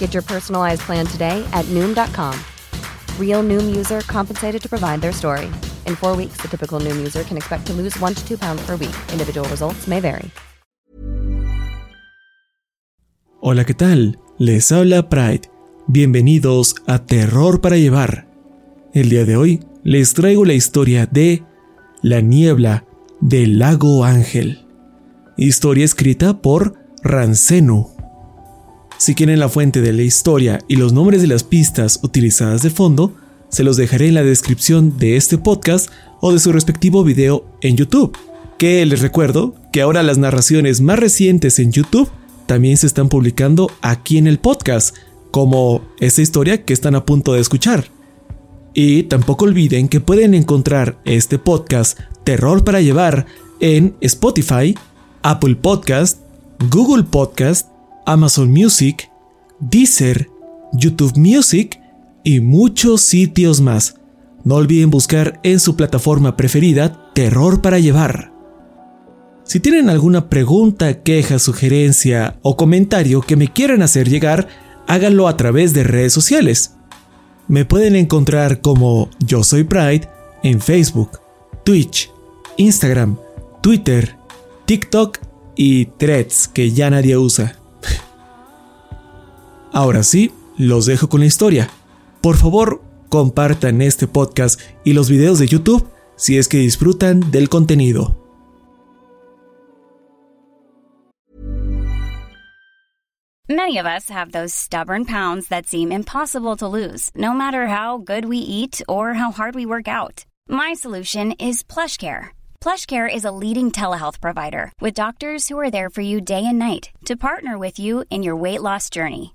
Get your personalized plan today at Noom.com. Real Noom user compensated to provide their story. In four weeks, the typical Noom user can expect to lose one to two pounds per week. Individual results may vary. Hola, ¿qué tal? Les habla Pride. Bienvenidos a Terror para Llevar. El día de hoy les traigo la historia de La niebla del lago Ángel. Historia escrita por Rancenu. Si quieren la fuente de la historia y los nombres de las pistas utilizadas de fondo, se los dejaré en la descripción de este podcast o de su respectivo video en YouTube. Que les recuerdo que ahora las narraciones más recientes en YouTube también se están publicando aquí en el podcast, como esta historia que están a punto de escuchar. Y tampoco olviden que pueden encontrar este podcast Terror para Llevar en Spotify, Apple Podcast, Google Podcast, Amazon Music, Deezer, YouTube Music y muchos sitios más. No olviden buscar en su plataforma preferida Terror para Llevar. Si tienen alguna pregunta, queja, sugerencia o comentario que me quieran hacer llegar, háganlo a través de redes sociales. Me pueden encontrar como Yo Soy Pride en Facebook, Twitch, Instagram, Twitter, TikTok y Threads que ya nadie usa. Ahora sí, los dejo con la historia. Por favor, compartan este podcast y los videos de YouTube si es que disfrutan del contenido. Many of us have those stubborn pounds that seem impossible to lose, no matter how good we eat or how hard we work out. My solution is PlushCare. PlushCare is a leading telehealth provider with doctors who are there for you day and night to partner with you in your weight loss journey.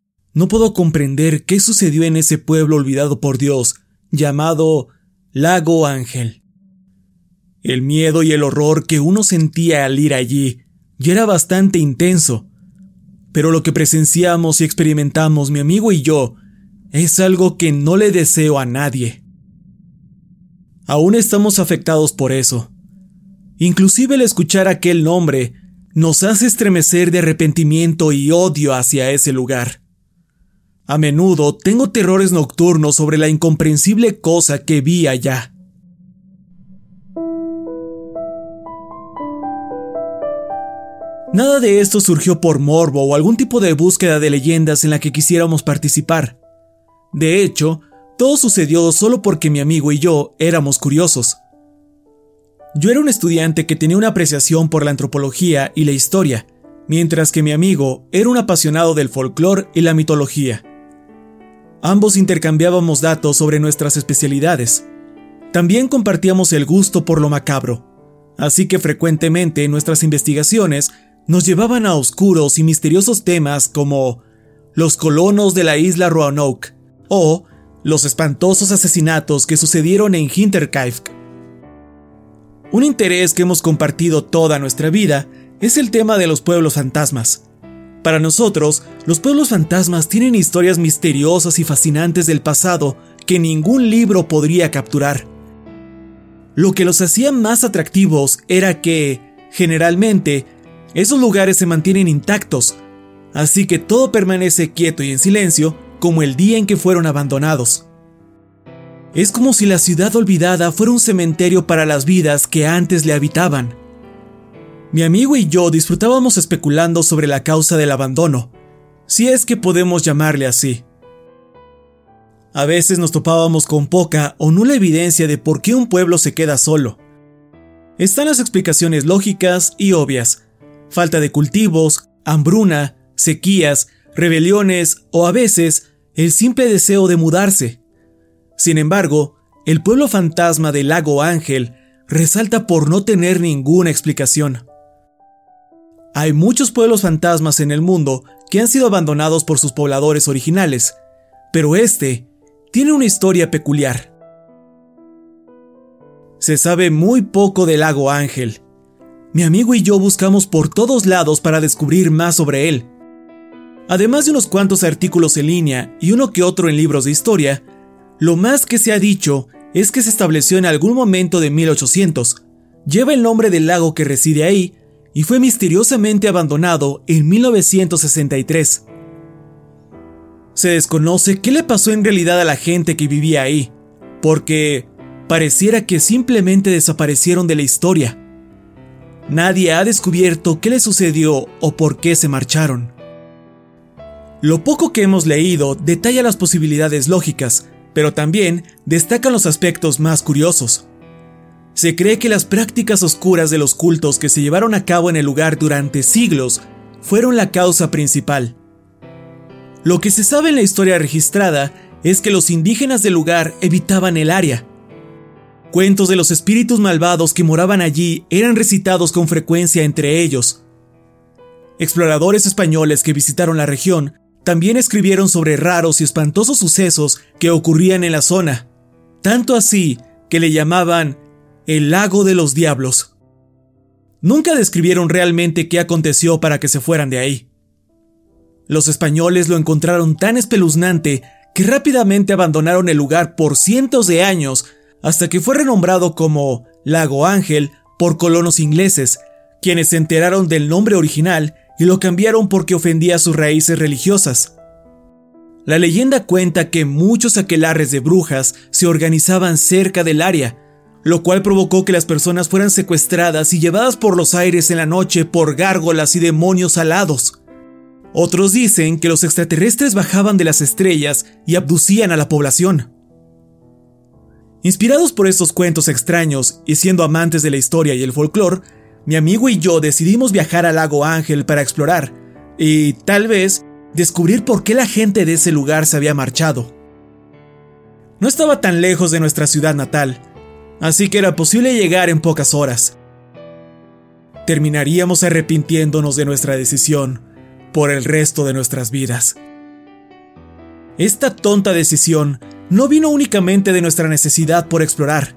no puedo comprender qué sucedió en ese pueblo olvidado por Dios, llamado Lago Ángel. El miedo y el horror que uno sentía al ir allí ya era bastante intenso, pero lo que presenciamos y experimentamos mi amigo y yo es algo que no le deseo a nadie. Aún estamos afectados por eso. Inclusive el escuchar aquel nombre nos hace estremecer de arrepentimiento y odio hacia ese lugar. A menudo tengo terrores nocturnos sobre la incomprensible cosa que vi allá. Nada de esto surgió por morbo o algún tipo de búsqueda de leyendas en la que quisiéramos participar. De hecho, todo sucedió solo porque mi amigo y yo éramos curiosos. Yo era un estudiante que tenía una apreciación por la antropología y la historia, mientras que mi amigo era un apasionado del folclore y la mitología. Ambos intercambiábamos datos sobre nuestras especialidades. También compartíamos el gusto por lo macabro, así que frecuentemente nuestras investigaciones nos llevaban a oscuros y misteriosos temas como los colonos de la isla Roanoke o los espantosos asesinatos que sucedieron en Hinterkaifeck. Un interés que hemos compartido toda nuestra vida es el tema de los pueblos fantasmas. Para nosotros, los pueblos fantasmas tienen historias misteriosas y fascinantes del pasado que ningún libro podría capturar. Lo que los hacía más atractivos era que, generalmente, esos lugares se mantienen intactos, así que todo permanece quieto y en silencio como el día en que fueron abandonados. Es como si la ciudad olvidada fuera un cementerio para las vidas que antes le habitaban. Mi amigo y yo disfrutábamos especulando sobre la causa del abandono, si es que podemos llamarle así. A veces nos topábamos con poca o nula evidencia de por qué un pueblo se queda solo. Están las explicaciones lógicas y obvias. Falta de cultivos, hambruna, sequías, rebeliones o a veces el simple deseo de mudarse. Sin embargo, el pueblo fantasma del lago Ángel resalta por no tener ninguna explicación. Hay muchos pueblos fantasmas en el mundo que han sido abandonados por sus pobladores originales, pero este tiene una historia peculiar. Se sabe muy poco del lago Ángel. Mi amigo y yo buscamos por todos lados para descubrir más sobre él. Además de unos cuantos artículos en línea y uno que otro en libros de historia, lo más que se ha dicho es que se estableció en algún momento de 1800, lleva el nombre del lago que reside ahí y fue misteriosamente abandonado en 1963. Se desconoce qué le pasó en realidad a la gente que vivía ahí, porque pareciera que simplemente desaparecieron de la historia. Nadie ha descubierto qué le sucedió o por qué se marcharon. Lo poco que hemos leído detalla las posibilidades lógicas, pero también destacan los aspectos más curiosos. Se cree que las prácticas oscuras de los cultos que se llevaron a cabo en el lugar durante siglos fueron la causa principal. Lo que se sabe en la historia registrada es que los indígenas del lugar evitaban el área. Cuentos de los espíritus malvados que moraban allí eran recitados con frecuencia entre ellos. Exploradores españoles que visitaron la región también escribieron sobre raros y espantosos sucesos que ocurrían en la zona, tanto así que le llamaban el lago de los diablos. Nunca describieron realmente qué aconteció para que se fueran de ahí. Los españoles lo encontraron tan espeluznante que rápidamente abandonaron el lugar por cientos de años hasta que fue renombrado como Lago Ángel por colonos ingleses, quienes se enteraron del nombre original y lo cambiaron porque ofendía sus raíces religiosas. La leyenda cuenta que muchos aquelares de brujas se organizaban cerca del área, lo cual provocó que las personas fueran secuestradas y llevadas por los aires en la noche por gárgolas y demonios alados. Otros dicen que los extraterrestres bajaban de las estrellas y abducían a la población. Inspirados por estos cuentos extraños y siendo amantes de la historia y el folclore, mi amigo y yo decidimos viajar al lago Ángel para explorar y, tal vez, descubrir por qué la gente de ese lugar se había marchado. No estaba tan lejos de nuestra ciudad natal, así que era posible llegar en pocas horas. Terminaríamos arrepintiéndonos de nuestra decisión por el resto de nuestras vidas. Esta tonta decisión no vino únicamente de nuestra necesidad por explorar.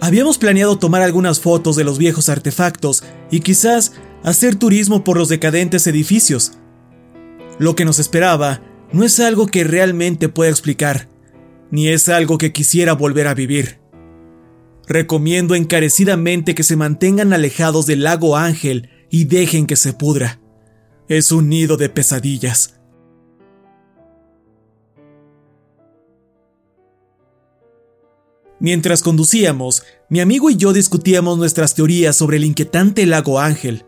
Habíamos planeado tomar algunas fotos de los viejos artefactos y quizás hacer turismo por los decadentes edificios. Lo que nos esperaba no es algo que realmente pueda explicar, ni es algo que quisiera volver a vivir. Recomiendo encarecidamente que se mantengan alejados del lago Ángel y dejen que se pudra. Es un nido de pesadillas. Mientras conducíamos, mi amigo y yo discutíamos nuestras teorías sobre el inquietante lago Ángel.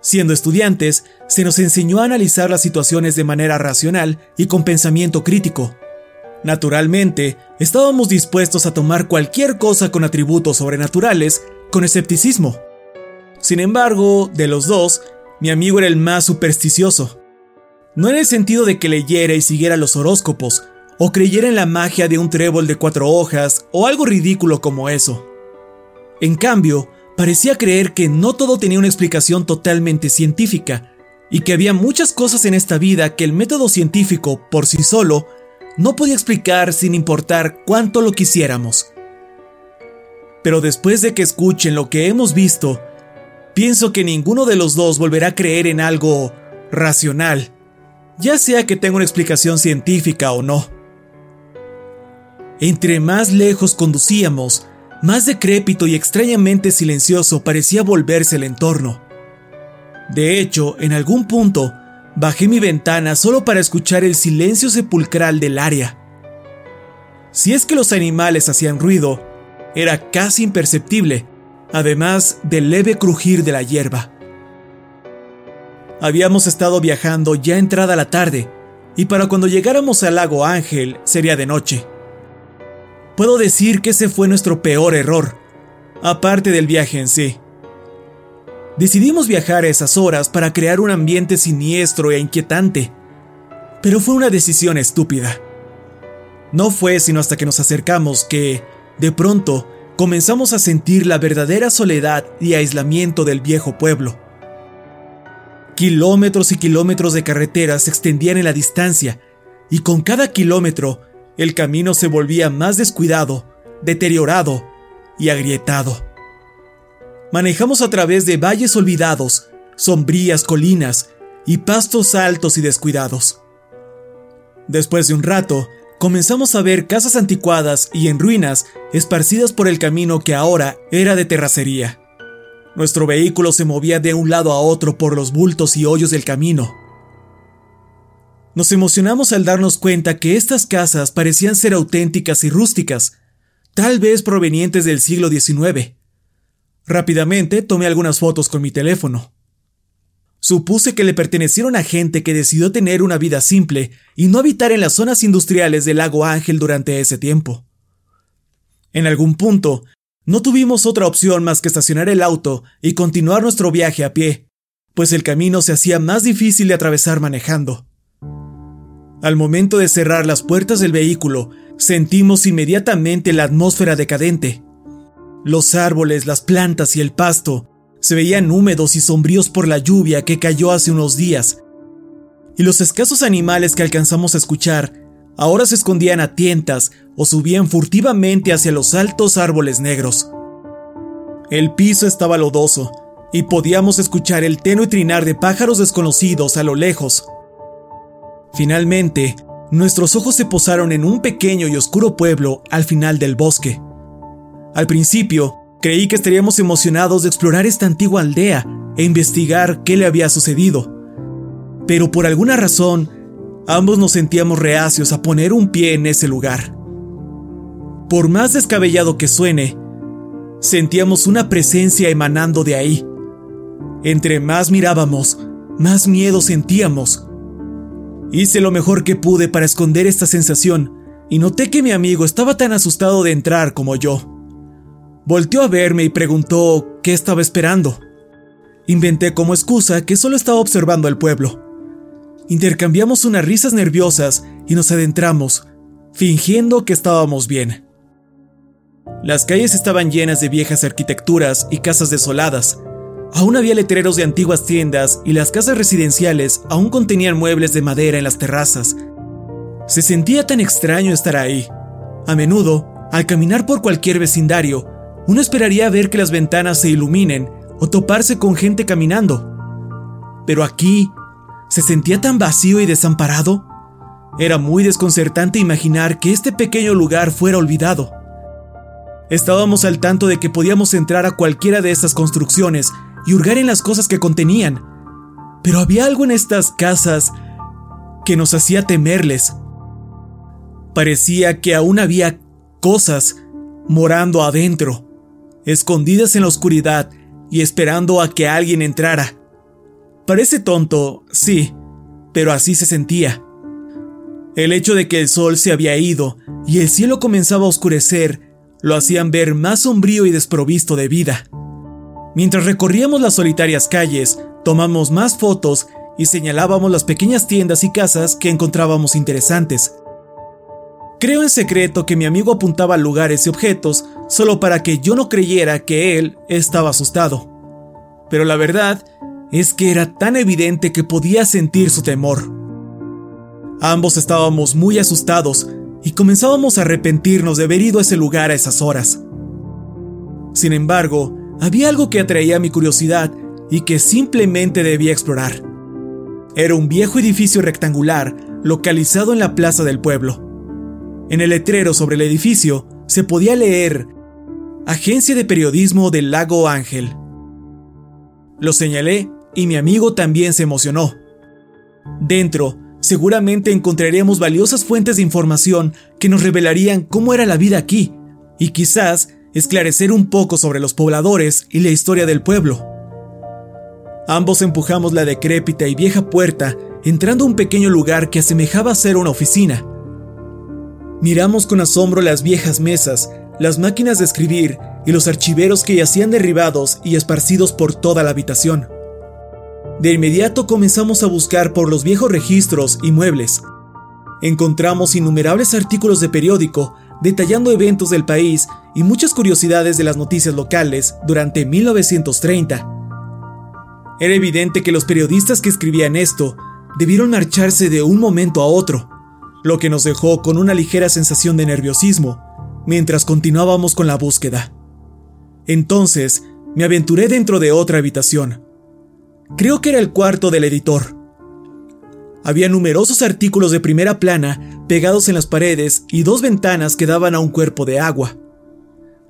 Siendo estudiantes, se nos enseñó a analizar las situaciones de manera racional y con pensamiento crítico. Naturalmente, estábamos dispuestos a tomar cualquier cosa con atributos sobrenaturales con escepticismo. Sin embargo, de los dos, mi amigo era el más supersticioso. No en el sentido de que leyera y siguiera los horóscopos, o creyera en la magia de un trébol de cuatro hojas, o algo ridículo como eso. En cambio, parecía creer que no todo tenía una explicación totalmente científica, y que había muchas cosas en esta vida que el método científico, por sí solo, no podía explicar sin importar cuánto lo quisiéramos. Pero después de que escuchen lo que hemos visto, pienso que ninguno de los dos volverá a creer en algo racional, ya sea que tenga una explicación científica o no. Entre más lejos conducíamos, más decrépito y extrañamente silencioso parecía volverse el entorno. De hecho, en algún punto, Bajé mi ventana solo para escuchar el silencio sepulcral del área. Si es que los animales hacían ruido, era casi imperceptible, además del leve crujir de la hierba. Habíamos estado viajando ya entrada la tarde, y para cuando llegáramos al lago Ángel sería de noche. Puedo decir que ese fue nuestro peor error, aparte del viaje en sí. Decidimos viajar a esas horas para crear un ambiente siniestro e inquietante, pero fue una decisión estúpida. No fue sino hasta que nos acercamos que, de pronto, comenzamos a sentir la verdadera soledad y aislamiento del viejo pueblo. Kilómetros y kilómetros de carretera se extendían en la distancia, y con cada kilómetro el camino se volvía más descuidado, deteriorado y agrietado. Manejamos a través de valles olvidados, sombrías colinas y pastos altos y descuidados. Después de un rato, comenzamos a ver casas anticuadas y en ruinas esparcidas por el camino que ahora era de terracería. Nuestro vehículo se movía de un lado a otro por los bultos y hoyos del camino. Nos emocionamos al darnos cuenta que estas casas parecían ser auténticas y rústicas, tal vez provenientes del siglo XIX. Rápidamente tomé algunas fotos con mi teléfono. Supuse que le pertenecieron a gente que decidió tener una vida simple y no habitar en las zonas industriales del lago Ángel durante ese tiempo. En algún punto, no tuvimos otra opción más que estacionar el auto y continuar nuestro viaje a pie, pues el camino se hacía más difícil de atravesar manejando. Al momento de cerrar las puertas del vehículo, sentimos inmediatamente la atmósfera decadente, los árboles, las plantas y el pasto se veían húmedos y sombríos por la lluvia que cayó hace unos días, y los escasos animales que alcanzamos a escuchar ahora se escondían a tientas o subían furtivamente hacia los altos árboles negros. El piso estaba lodoso, y podíamos escuchar el tenue trinar de pájaros desconocidos a lo lejos. Finalmente, nuestros ojos se posaron en un pequeño y oscuro pueblo al final del bosque. Al principio, creí que estaríamos emocionados de explorar esta antigua aldea e investigar qué le había sucedido. Pero por alguna razón, ambos nos sentíamos reacios a poner un pie en ese lugar. Por más descabellado que suene, sentíamos una presencia emanando de ahí. Entre más mirábamos, más miedo sentíamos. Hice lo mejor que pude para esconder esta sensación y noté que mi amigo estaba tan asustado de entrar como yo. Volteó a verme y preguntó qué estaba esperando. Inventé como excusa que solo estaba observando al pueblo. Intercambiamos unas risas nerviosas y nos adentramos, fingiendo que estábamos bien. Las calles estaban llenas de viejas arquitecturas y casas desoladas. Aún había letreros de antiguas tiendas y las casas residenciales aún contenían muebles de madera en las terrazas. Se sentía tan extraño estar ahí. A menudo, al caminar por cualquier vecindario, uno esperaría ver que las ventanas se iluminen o toparse con gente caminando. Pero aquí se sentía tan vacío y desamparado. Era muy desconcertante imaginar que este pequeño lugar fuera olvidado. Estábamos al tanto de que podíamos entrar a cualquiera de estas construcciones y hurgar en las cosas que contenían. Pero había algo en estas casas que nos hacía temerles. Parecía que aún había cosas morando adentro escondidas en la oscuridad y esperando a que alguien entrara. Parece tonto, sí, pero así se sentía. El hecho de que el sol se había ido y el cielo comenzaba a oscurecer lo hacían ver más sombrío y desprovisto de vida. Mientras recorríamos las solitarias calles, tomamos más fotos y señalábamos las pequeñas tiendas y casas que encontrábamos interesantes. Creo en secreto que mi amigo apuntaba lugares y objetos solo para que yo no creyera que él estaba asustado. Pero la verdad es que era tan evidente que podía sentir su temor. Ambos estábamos muy asustados y comenzábamos a arrepentirnos de haber ido a ese lugar a esas horas. Sin embargo, había algo que atraía mi curiosidad y que simplemente debía explorar. Era un viejo edificio rectangular localizado en la plaza del pueblo. En el letrero sobre el edificio se podía leer Agencia de Periodismo del Lago Ángel. Lo señalé y mi amigo también se emocionó. Dentro, seguramente encontraríamos valiosas fuentes de información que nos revelarían cómo era la vida aquí y quizás esclarecer un poco sobre los pobladores y la historia del pueblo. Ambos empujamos la decrépita y vieja puerta, entrando a un pequeño lugar que asemejaba ser una oficina. Miramos con asombro las viejas mesas, las máquinas de escribir y los archiveros que yacían derribados y esparcidos por toda la habitación. De inmediato comenzamos a buscar por los viejos registros y muebles. Encontramos innumerables artículos de periódico detallando eventos del país y muchas curiosidades de las noticias locales durante 1930. Era evidente que los periodistas que escribían esto debieron marcharse de un momento a otro, lo que nos dejó con una ligera sensación de nerviosismo mientras continuábamos con la búsqueda. Entonces, me aventuré dentro de otra habitación. Creo que era el cuarto del editor. Había numerosos artículos de primera plana pegados en las paredes y dos ventanas que daban a un cuerpo de agua.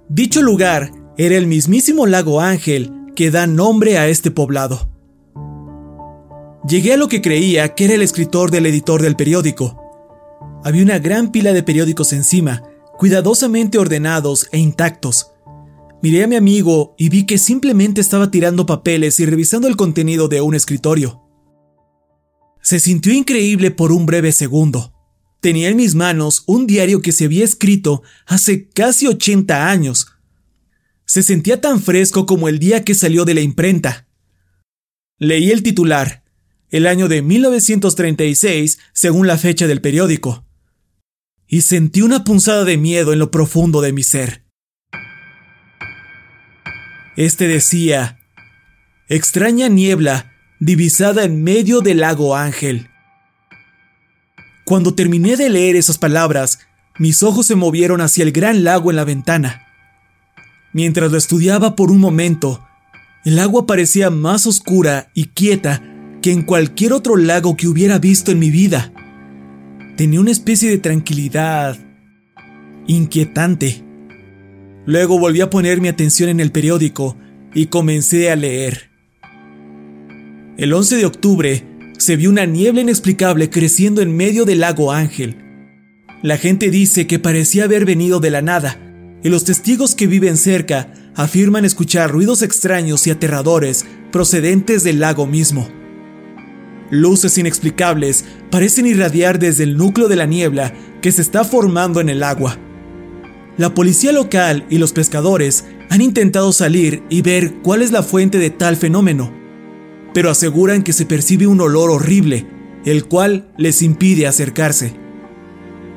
Dicho lugar era el mismísimo lago Ángel que da nombre a este poblado. Llegué a lo que creía que era el escritor del editor del periódico. Había una gran pila de periódicos encima, cuidadosamente ordenados e intactos. Miré a mi amigo y vi que simplemente estaba tirando papeles y revisando el contenido de un escritorio. Se sintió increíble por un breve segundo. Tenía en mis manos un diario que se había escrito hace casi 80 años. Se sentía tan fresco como el día que salió de la imprenta. Leí el titular, el año de 1936, según la fecha del periódico, y sentí una punzada de miedo en lo profundo de mi ser. Este decía, extraña niebla divisada en medio del lago Ángel. Cuando terminé de leer esas palabras, mis ojos se movieron hacia el gran lago en la ventana. Mientras lo estudiaba por un momento, el agua parecía más oscura y quieta que en cualquier otro lago que hubiera visto en mi vida. Tenía una especie de tranquilidad inquietante. Luego volví a poner mi atención en el periódico y comencé a leer. El 11 de octubre se vio una niebla inexplicable creciendo en medio del lago Ángel. La gente dice que parecía haber venido de la nada, y los testigos que viven cerca afirman escuchar ruidos extraños y aterradores procedentes del lago mismo. Luces inexplicables parecen irradiar desde el núcleo de la niebla que se está formando en el agua. La policía local y los pescadores han intentado salir y ver cuál es la fuente de tal fenómeno, pero aseguran que se percibe un olor horrible, el cual les impide acercarse.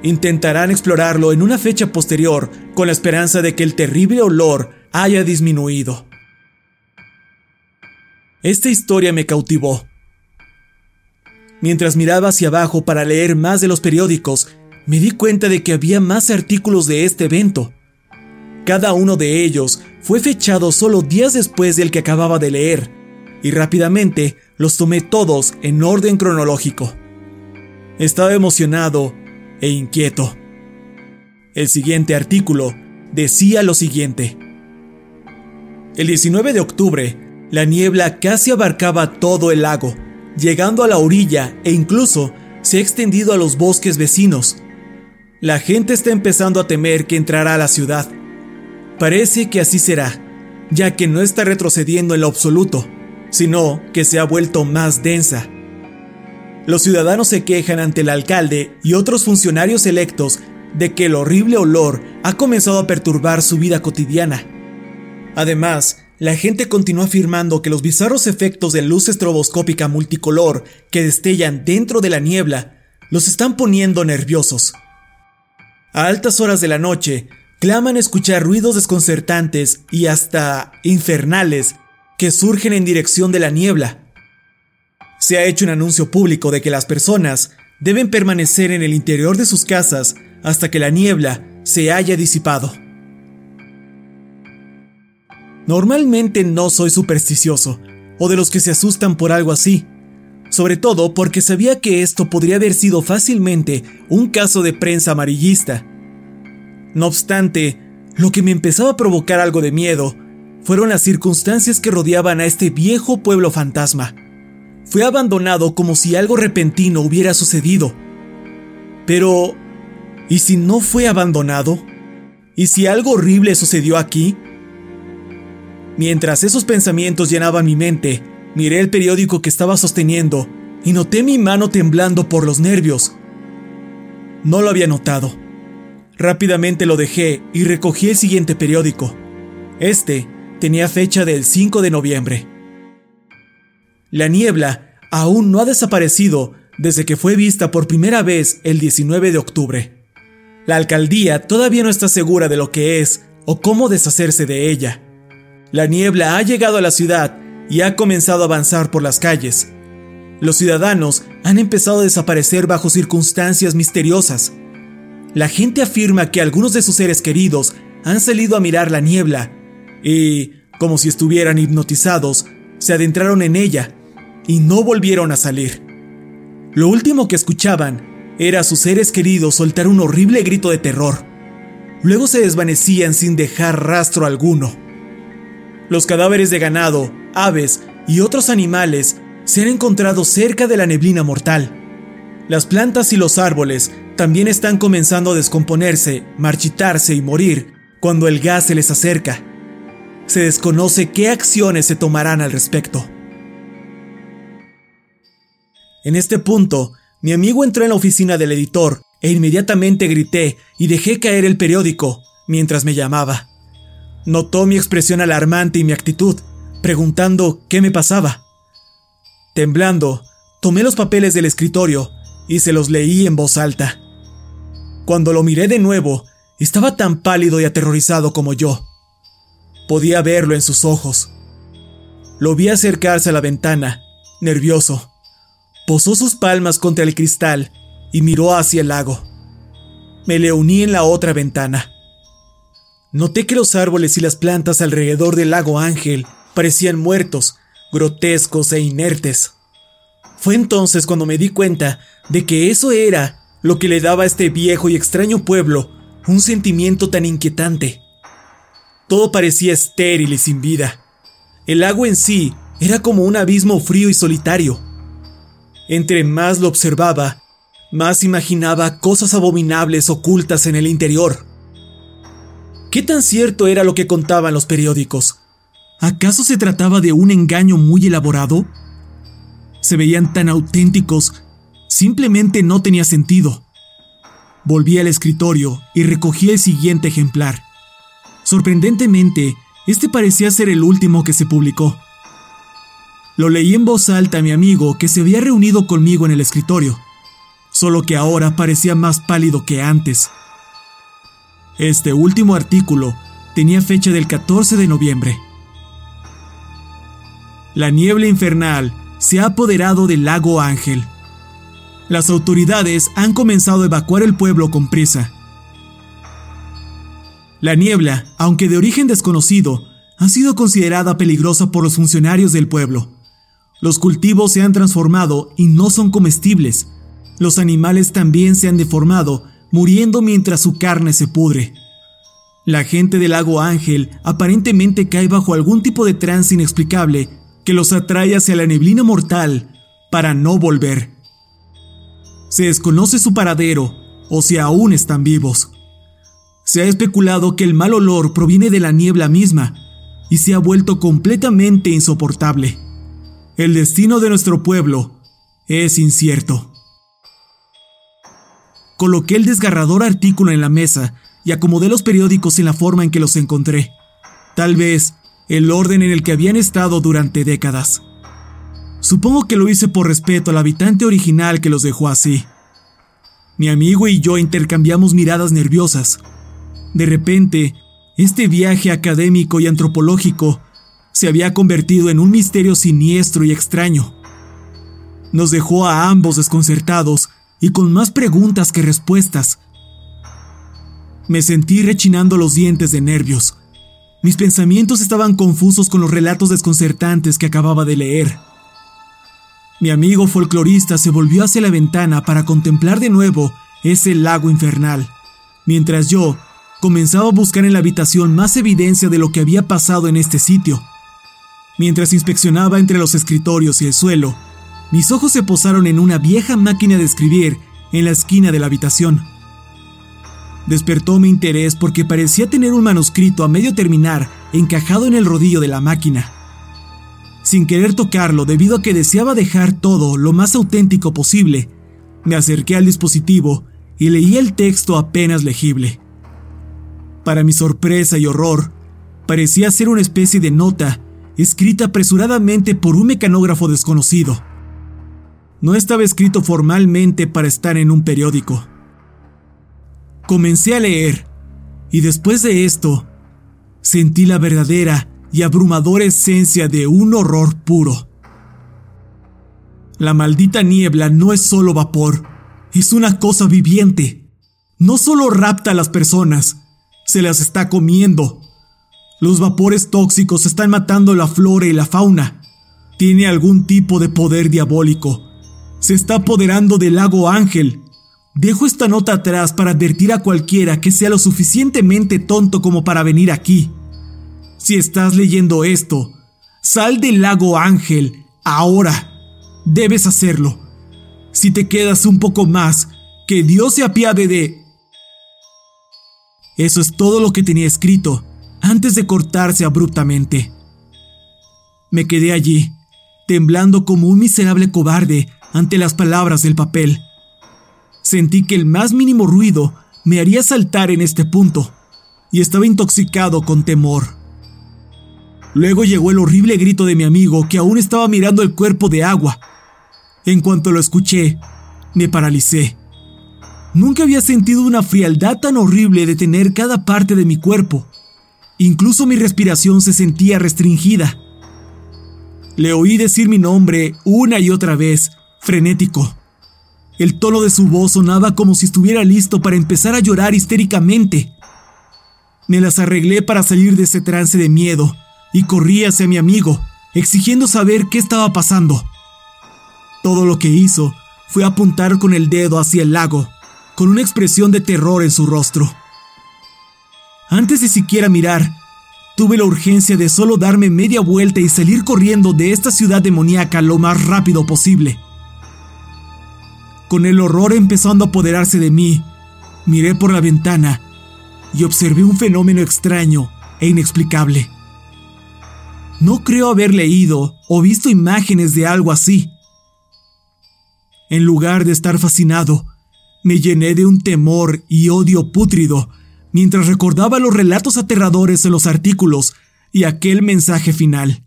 Intentarán explorarlo en una fecha posterior con la esperanza de que el terrible olor haya disminuido. Esta historia me cautivó. Mientras miraba hacia abajo para leer más de los periódicos, me di cuenta de que había más artículos de este evento. Cada uno de ellos fue fechado solo días después del que acababa de leer, y rápidamente los tomé todos en orden cronológico. Estaba emocionado e inquieto. El siguiente artículo decía lo siguiente. El 19 de octubre, la niebla casi abarcaba todo el lago, llegando a la orilla e incluso se ha extendido a los bosques vecinos. La gente está empezando a temer que entrará a la ciudad. Parece que así será, ya que no está retrocediendo en lo absoluto sino que se ha vuelto más densa. Los ciudadanos se quejan ante el alcalde y otros funcionarios electos de que el horrible olor ha comenzado a perturbar su vida cotidiana. Además, la gente continúa afirmando que los bizarros efectos de luz estroboscópica multicolor que destellan dentro de la niebla los están poniendo nerviosos. A altas horas de la noche, claman escuchar ruidos desconcertantes y hasta infernales que surgen en dirección de la niebla. Se ha hecho un anuncio público de que las personas deben permanecer en el interior de sus casas hasta que la niebla se haya disipado. Normalmente no soy supersticioso, o de los que se asustan por algo así, sobre todo porque sabía que esto podría haber sido fácilmente un caso de prensa amarillista. No obstante, lo que me empezaba a provocar algo de miedo fueron las circunstancias que rodeaban a este viejo pueblo fantasma. Fue abandonado como si algo repentino hubiera sucedido. Pero, ¿y si no fue abandonado? ¿Y si algo horrible sucedió aquí? Mientras esos pensamientos llenaban mi mente, miré el periódico que estaba sosteniendo y noté mi mano temblando por los nervios. No lo había notado. Rápidamente lo dejé y recogí el siguiente periódico. Este tenía fecha del 5 de noviembre. La niebla aún no ha desaparecido desde que fue vista por primera vez el 19 de octubre. La alcaldía todavía no está segura de lo que es o cómo deshacerse de ella. La niebla ha llegado a la ciudad y ha comenzado a avanzar por las calles. Los ciudadanos han empezado a desaparecer bajo circunstancias misteriosas. La gente afirma que algunos de sus seres queridos han salido a mirar la niebla y, como si estuvieran hipnotizados, se adentraron en ella y no volvieron a salir. Lo último que escuchaban era a sus seres queridos soltar un horrible grito de terror. Luego se desvanecían sin dejar rastro alguno. Los cadáveres de ganado, aves y otros animales se han encontrado cerca de la neblina mortal. Las plantas y los árboles también están comenzando a descomponerse, marchitarse y morir cuando el gas se les acerca se desconoce qué acciones se tomarán al respecto. En este punto, mi amigo entró en la oficina del editor e inmediatamente grité y dejé caer el periódico mientras me llamaba. Notó mi expresión alarmante y mi actitud, preguntando qué me pasaba. Temblando, tomé los papeles del escritorio y se los leí en voz alta. Cuando lo miré de nuevo, estaba tan pálido y aterrorizado como yo. Podía verlo en sus ojos. Lo vi acercarse a la ventana, nervioso. Posó sus palmas contra el cristal y miró hacia el lago. Me le uní en la otra ventana. Noté que los árboles y las plantas alrededor del lago Ángel parecían muertos, grotescos e inertes. Fue entonces cuando me di cuenta de que eso era lo que le daba a este viejo y extraño pueblo un sentimiento tan inquietante. Todo parecía estéril y sin vida. El agua en sí era como un abismo frío y solitario. Entre más lo observaba, más imaginaba cosas abominables ocultas en el interior. ¿Qué tan cierto era lo que contaban los periódicos? ¿Acaso se trataba de un engaño muy elaborado? Se veían tan auténticos, simplemente no tenía sentido. Volví al escritorio y recogí el siguiente ejemplar. Sorprendentemente, este parecía ser el último que se publicó. Lo leí en voz alta a mi amigo que se había reunido conmigo en el escritorio, solo que ahora parecía más pálido que antes. Este último artículo tenía fecha del 14 de noviembre. La niebla infernal se ha apoderado del lago Ángel. Las autoridades han comenzado a evacuar el pueblo con prisa. La niebla, aunque de origen desconocido, ha sido considerada peligrosa por los funcionarios del pueblo. Los cultivos se han transformado y no son comestibles. Los animales también se han deformado, muriendo mientras su carne se pudre. La gente del lago Ángel aparentemente cae bajo algún tipo de trance inexplicable que los atrae hacia la neblina mortal para no volver. Se desconoce su paradero o si aún están vivos. Se ha especulado que el mal olor proviene de la niebla misma y se ha vuelto completamente insoportable. El destino de nuestro pueblo es incierto. Coloqué el desgarrador artículo en la mesa y acomodé los periódicos en la forma en que los encontré. Tal vez el orden en el que habían estado durante décadas. Supongo que lo hice por respeto al habitante original que los dejó así. Mi amigo y yo intercambiamos miradas nerviosas. De repente, este viaje académico y antropológico se había convertido en un misterio siniestro y extraño. Nos dejó a ambos desconcertados y con más preguntas que respuestas. Me sentí rechinando los dientes de nervios. Mis pensamientos estaban confusos con los relatos desconcertantes que acababa de leer. Mi amigo folclorista se volvió hacia la ventana para contemplar de nuevo ese lago infernal, mientras yo comenzaba a buscar en la habitación más evidencia de lo que había pasado en este sitio. Mientras inspeccionaba entre los escritorios y el suelo, mis ojos se posaron en una vieja máquina de escribir en la esquina de la habitación. Despertó mi interés porque parecía tener un manuscrito a medio terminar encajado en el rodillo de la máquina sin querer tocarlo debido a que deseaba dejar todo lo más auténtico posible. Me acerqué al dispositivo y leí el texto apenas legible. Para mi sorpresa y horror, parecía ser una especie de nota escrita apresuradamente por un mecanógrafo desconocido. No estaba escrito formalmente para estar en un periódico. Comencé a leer, y después de esto, sentí la verdadera y abrumadora esencia de un horror puro. La maldita niebla no es solo vapor, es una cosa viviente. No solo rapta a las personas, se las está comiendo. Los vapores tóxicos están matando la flora y la fauna. Tiene algún tipo de poder diabólico. Se está apoderando del lago Ángel. Dejo esta nota atrás para advertir a cualquiera que sea lo suficientemente tonto como para venir aquí. Si estás leyendo esto, sal del lago Ángel, ahora. Debes hacerlo. Si te quedas un poco más, que Dios se apiade de... Eso es todo lo que tenía escrito, antes de cortarse abruptamente. Me quedé allí, temblando como un miserable cobarde ante las palabras del papel. Sentí que el más mínimo ruido me haría saltar en este punto, y estaba intoxicado con temor. Luego llegó el horrible grito de mi amigo que aún estaba mirando el cuerpo de agua. En cuanto lo escuché, me paralicé. Nunca había sentido una frialdad tan horrible de tener cada parte de mi cuerpo. Incluso mi respiración se sentía restringida. Le oí decir mi nombre una y otra vez, frenético. El tono de su voz sonaba como si estuviera listo para empezar a llorar histéricamente. Me las arreglé para salir de ese trance de miedo y corrí hacia mi amigo, exigiendo saber qué estaba pasando. Todo lo que hizo fue apuntar con el dedo hacia el lago, con una expresión de terror en su rostro. Antes de siquiera mirar, tuve la urgencia de solo darme media vuelta y salir corriendo de esta ciudad demoníaca lo más rápido posible. Con el horror empezando a apoderarse de mí, miré por la ventana y observé un fenómeno extraño e inexplicable. No creo haber leído o visto imágenes de algo así. En lugar de estar fascinado, me llené de un temor y odio pútrido mientras recordaba los relatos aterradores de los artículos y aquel mensaje final.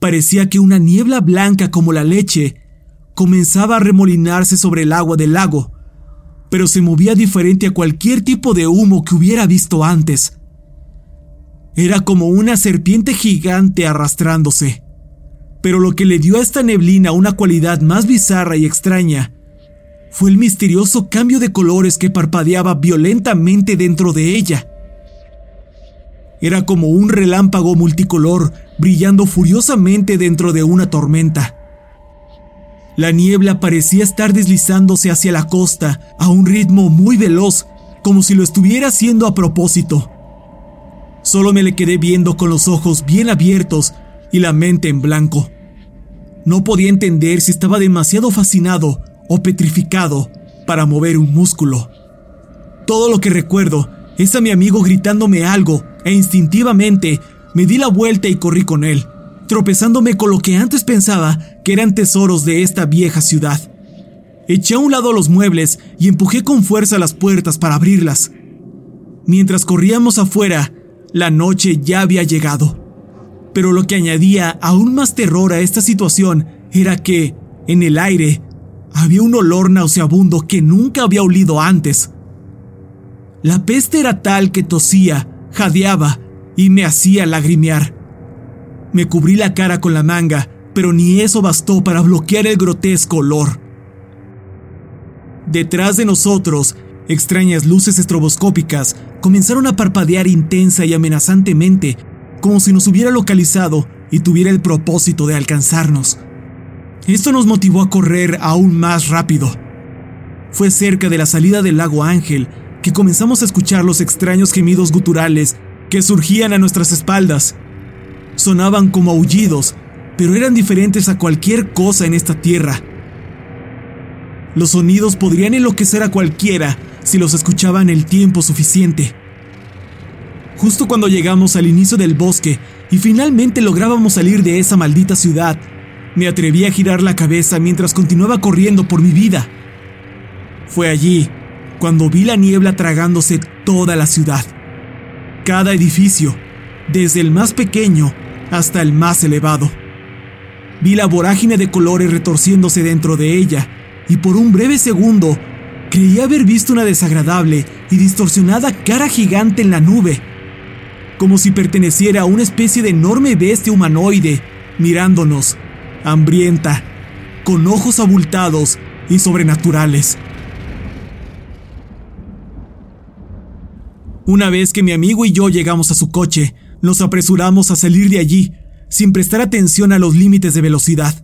Parecía que una niebla blanca como la leche comenzaba a remolinarse sobre el agua del lago, pero se movía diferente a cualquier tipo de humo que hubiera visto antes. Era como una serpiente gigante arrastrándose. Pero lo que le dio a esta neblina una cualidad más bizarra y extraña fue el misterioso cambio de colores que parpadeaba violentamente dentro de ella. Era como un relámpago multicolor brillando furiosamente dentro de una tormenta. La niebla parecía estar deslizándose hacia la costa a un ritmo muy veloz, como si lo estuviera haciendo a propósito. Solo me le quedé viendo con los ojos bien abiertos y la mente en blanco. No podía entender si estaba demasiado fascinado o petrificado para mover un músculo. Todo lo que recuerdo es a mi amigo gritándome algo e instintivamente me di la vuelta y corrí con él, tropezándome con lo que antes pensaba que eran tesoros de esta vieja ciudad. Eché a un lado los muebles y empujé con fuerza las puertas para abrirlas. Mientras corríamos afuera, la noche ya había llegado. Pero lo que añadía aún más terror a esta situación era que, en el aire, había un olor nauseabundo que nunca había olido antes. La peste era tal que tosía, jadeaba y me hacía lagrimear. Me cubrí la cara con la manga, pero ni eso bastó para bloquear el grotesco olor. Detrás de nosotros, extrañas luces estroboscópicas comenzaron a parpadear intensa y amenazantemente, como si nos hubiera localizado y tuviera el propósito de alcanzarnos. Esto nos motivó a correr aún más rápido. Fue cerca de la salida del lago Ángel que comenzamos a escuchar los extraños gemidos guturales que surgían a nuestras espaldas. Sonaban como aullidos, pero eran diferentes a cualquier cosa en esta tierra. Los sonidos podrían enloquecer a cualquiera si los escuchaban el tiempo suficiente. Justo cuando llegamos al inicio del bosque y finalmente lográbamos salir de esa maldita ciudad, me atreví a girar la cabeza mientras continuaba corriendo por mi vida. Fue allí cuando vi la niebla tragándose toda la ciudad. Cada edificio, desde el más pequeño hasta el más elevado. Vi la vorágine de colores retorciéndose dentro de ella y por un breve segundo creí haber visto una desagradable y distorsionada cara gigante en la nube, como si perteneciera a una especie de enorme bestia humanoide mirándonos hambrienta, con ojos abultados y sobrenaturales. Una vez que mi amigo y yo llegamos a su coche, nos apresuramos a salir de allí, sin prestar atención a los límites de velocidad.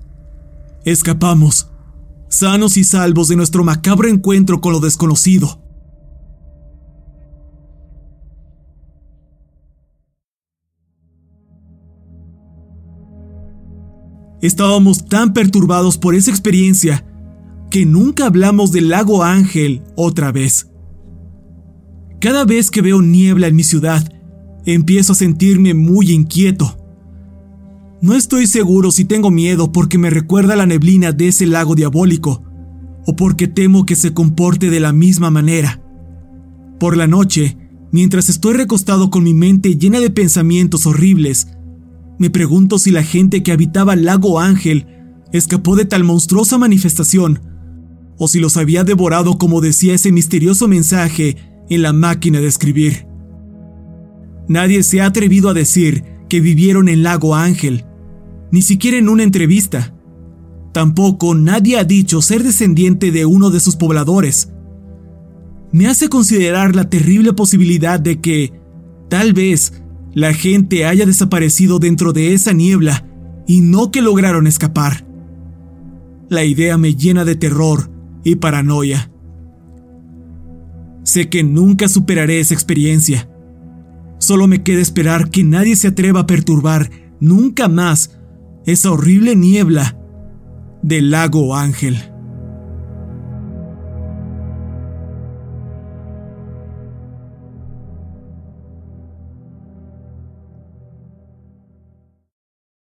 Escapamos, sanos y salvos de nuestro macabro encuentro con lo desconocido. Estábamos tan perturbados por esa experiencia que nunca hablamos del lago Ángel otra vez. Cada vez que veo niebla en mi ciudad, empiezo a sentirme muy inquieto. No estoy seguro si tengo miedo porque me recuerda la neblina de ese lago diabólico, o porque temo que se comporte de la misma manera. Por la noche, mientras estoy recostado con mi mente llena de pensamientos horribles, me pregunto si la gente que habitaba el lago Ángel escapó de tal monstruosa manifestación, o si los había devorado como decía ese misterioso mensaje en la máquina de escribir. Nadie se ha atrevido a decir que vivieron en Lago Ángel, ni siquiera en una entrevista. Tampoco nadie ha dicho ser descendiente de uno de sus pobladores. Me hace considerar la terrible posibilidad de que, tal vez, la gente haya desaparecido dentro de esa niebla y no que lograron escapar. La idea me llena de terror y paranoia. Sé que nunca superaré esa experiencia. Solo me queda esperar que nadie se atreva a perturbar nunca más esa horrible niebla del lago Ángel.